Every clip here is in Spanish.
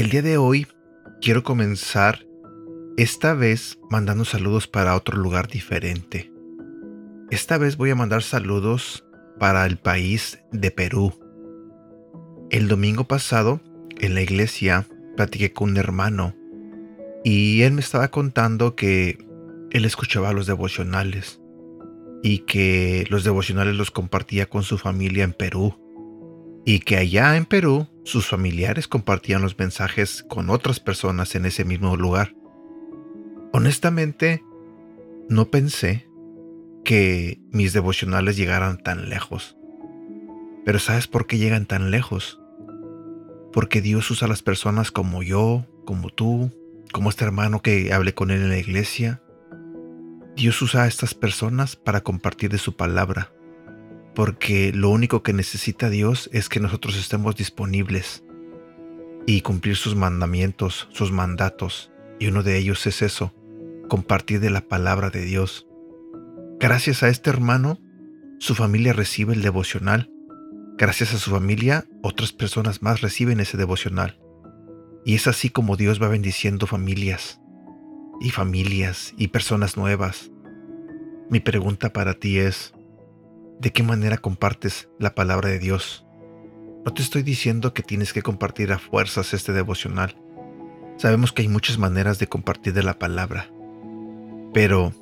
El día de hoy quiero comenzar esta vez mandando saludos para otro lugar diferente. Esta vez voy a mandar saludos para el país de Perú. El domingo pasado en la iglesia platiqué con un hermano y él me estaba contando que él escuchaba los devocionales y que los devocionales los compartía con su familia en Perú y que allá en Perú sus familiares compartían los mensajes con otras personas en ese mismo lugar. Honestamente, no pensé que mis devocionales llegaran tan lejos. Pero ¿sabes por qué llegan tan lejos? Porque Dios usa a las personas como yo, como tú, como este hermano que hablé con él en la iglesia. Dios usa a estas personas para compartir de su palabra porque lo único que necesita Dios es que nosotros estemos disponibles y cumplir sus mandamientos, sus mandatos, y uno de ellos es eso, compartir de la palabra de Dios. Gracias a este hermano, su familia recibe el devocional. Gracias a su familia, otras personas más reciben ese devocional. Y es así como Dios va bendiciendo familias, y familias, y personas nuevas. Mi pregunta para ti es, de qué manera compartes la palabra de Dios. No te estoy diciendo que tienes que compartir a fuerzas este devocional. Sabemos que hay muchas maneras de compartir de la palabra. Pero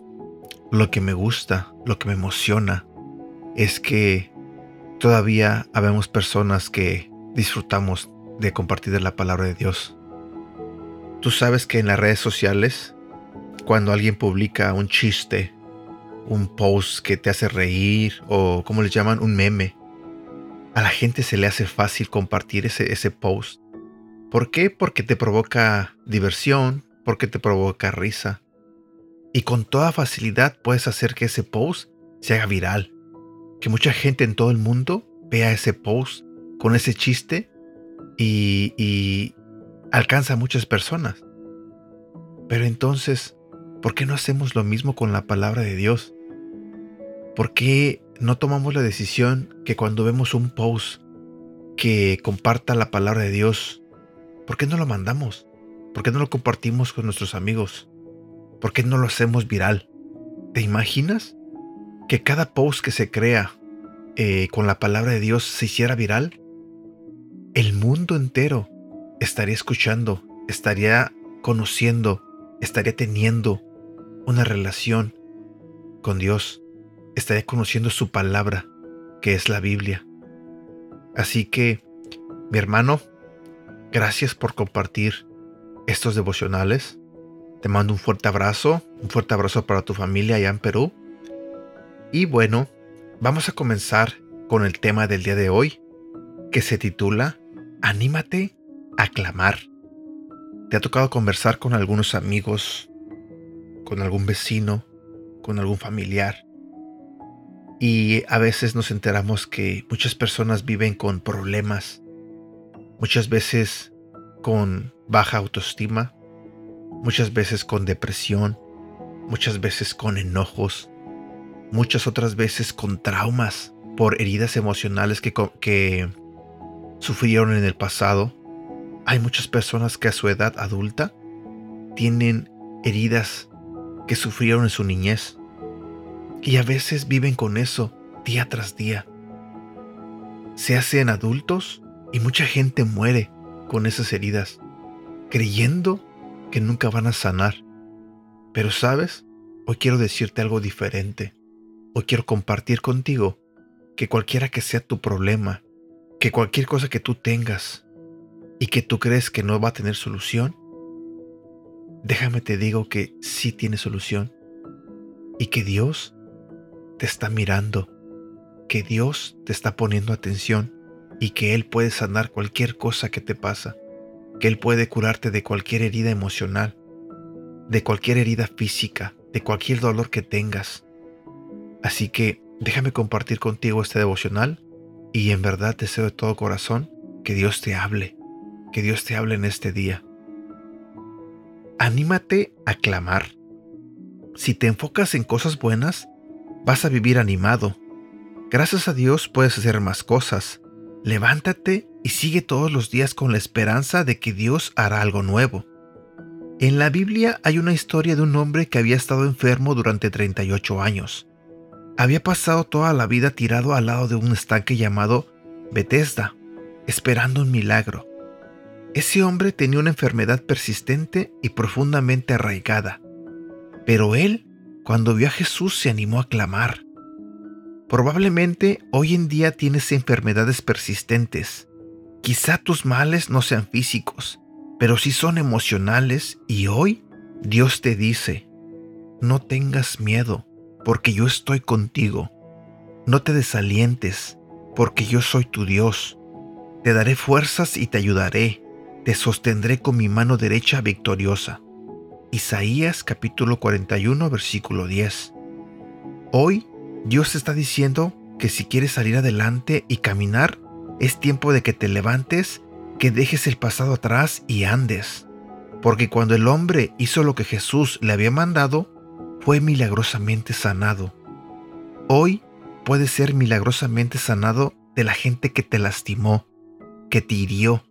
lo que me gusta, lo que me emociona, es que todavía habemos personas que disfrutamos de compartir la palabra de Dios. Tú sabes que en las redes sociales, cuando alguien publica un chiste un post que te hace reír o como les llaman un meme. A la gente se le hace fácil compartir ese, ese post. ¿Por qué? Porque te provoca diversión, porque te provoca risa. Y con toda facilidad puedes hacer que ese post se haga viral. Que mucha gente en todo el mundo vea ese post con ese chiste y, y alcanza a muchas personas. Pero entonces, ¿por qué no hacemos lo mismo con la palabra de Dios? ¿Por qué no tomamos la decisión que cuando vemos un post que comparta la palabra de Dios, ¿por qué no lo mandamos? ¿Por qué no lo compartimos con nuestros amigos? ¿Por qué no lo hacemos viral? ¿Te imaginas que cada post que se crea eh, con la palabra de Dios se hiciera viral? El mundo entero estaría escuchando, estaría conociendo, estaría teniendo una relación con Dios estaría conociendo su palabra, que es la Biblia. Así que, mi hermano, gracias por compartir estos devocionales. Te mando un fuerte abrazo, un fuerte abrazo para tu familia allá en Perú. Y bueno, vamos a comenzar con el tema del día de hoy, que se titula Anímate a clamar. ¿Te ha tocado conversar con algunos amigos, con algún vecino, con algún familiar? Y a veces nos enteramos que muchas personas viven con problemas, muchas veces con baja autoestima, muchas veces con depresión, muchas veces con enojos, muchas otras veces con traumas por heridas emocionales que, que sufrieron en el pasado. Hay muchas personas que a su edad adulta tienen heridas que sufrieron en su niñez y a veces viven con eso día tras día. Se hacen adultos y mucha gente muere con esas heridas, creyendo que nunca van a sanar. Pero sabes, hoy quiero decirte algo diferente. Quiero compartir contigo que cualquiera que sea tu problema, que cualquier cosa que tú tengas y que tú crees que no va a tener solución, déjame te digo que sí tiene solución y que Dios te está mirando, que Dios te está poniendo atención y que Él puede sanar cualquier cosa que te pasa, que Él puede curarte de cualquier herida emocional, de cualquier herida física, de cualquier dolor que tengas. Así que déjame compartir contigo este devocional y en verdad deseo de todo corazón que Dios te hable, que Dios te hable en este día, Anímate a clamar. Si te enfocas en cosas buenas, vas a vivir animado. Gracias a Dios puedes hacer más cosas. Levántate y sigue todos los días con la esperanza de que Dios hará algo nuevo. En la Biblia hay una historia de un hombre que había estado enfermo durante 38 años. Había pasado toda la vida tirado al lado de un estanque llamado Bethesda, esperando un milagro. Ese hombre tenía una enfermedad persistente y profundamente arraigada. Pero él, cuando vio a Jesús, se animó a clamar. Probablemente hoy en día tienes enfermedades persistentes. Quizá tus males no sean físicos, pero sí son emocionales y hoy Dios te dice, no tengas miedo, porque yo estoy contigo. No te desalientes, porque yo soy tu Dios. Te daré fuerzas y te ayudaré te sostendré con mi mano derecha victoriosa. Isaías capítulo 41 versículo 10. Hoy Dios está diciendo que si quieres salir adelante y caminar, es tiempo de que te levantes, que dejes el pasado atrás y andes. Porque cuando el hombre hizo lo que Jesús le había mandado, fue milagrosamente sanado. Hoy puedes ser milagrosamente sanado de la gente que te lastimó, que te hirió,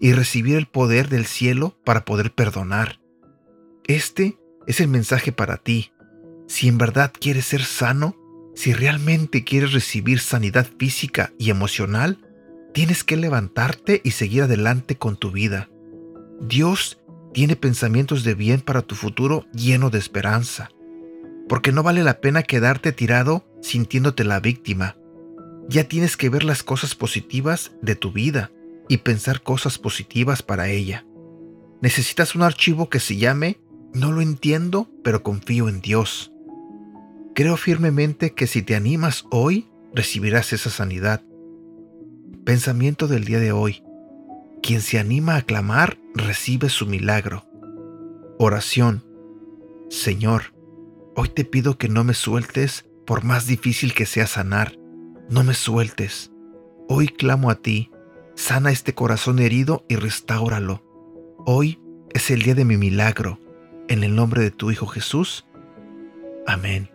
y recibir el poder del cielo para poder perdonar. Este es el mensaje para ti. Si en verdad quieres ser sano, si realmente quieres recibir sanidad física y emocional, tienes que levantarte y seguir adelante con tu vida. Dios tiene pensamientos de bien para tu futuro lleno de esperanza, porque no vale la pena quedarte tirado sintiéndote la víctima. Ya tienes que ver las cosas positivas de tu vida y pensar cosas positivas para ella. Necesitas un archivo que se llame No lo entiendo, pero confío en Dios. Creo firmemente que si te animas hoy, recibirás esa sanidad. Pensamiento del día de hoy. Quien se anima a clamar, recibe su milagro. Oración. Señor, hoy te pido que no me sueltes por más difícil que sea sanar. No me sueltes. Hoy clamo a ti Sana este corazón herido y restáuralo. Hoy es el día de mi milagro. En el nombre de tu Hijo Jesús. Amén.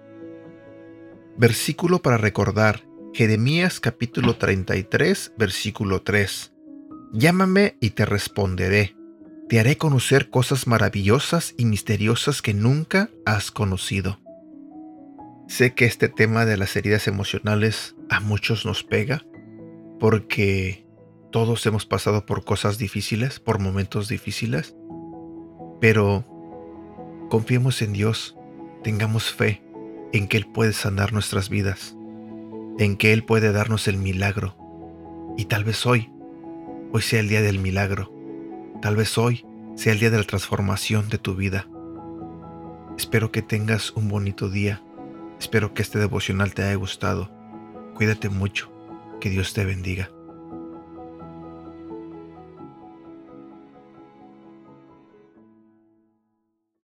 Versículo para recordar. Jeremías capítulo 33, versículo 3. Llámame y te responderé. Te haré conocer cosas maravillosas y misteriosas que nunca has conocido. Sé que este tema de las heridas emocionales a muchos nos pega porque todos hemos pasado por cosas difíciles, por momentos difíciles, pero confiemos en Dios, tengamos fe en que Él puede sanar nuestras vidas, en que Él puede darnos el milagro. Y tal vez hoy, hoy sea el día del milagro, tal vez hoy sea el día de la transformación de tu vida. Espero que tengas un bonito día, espero que este devocional te haya gustado. Cuídate mucho, que Dios te bendiga.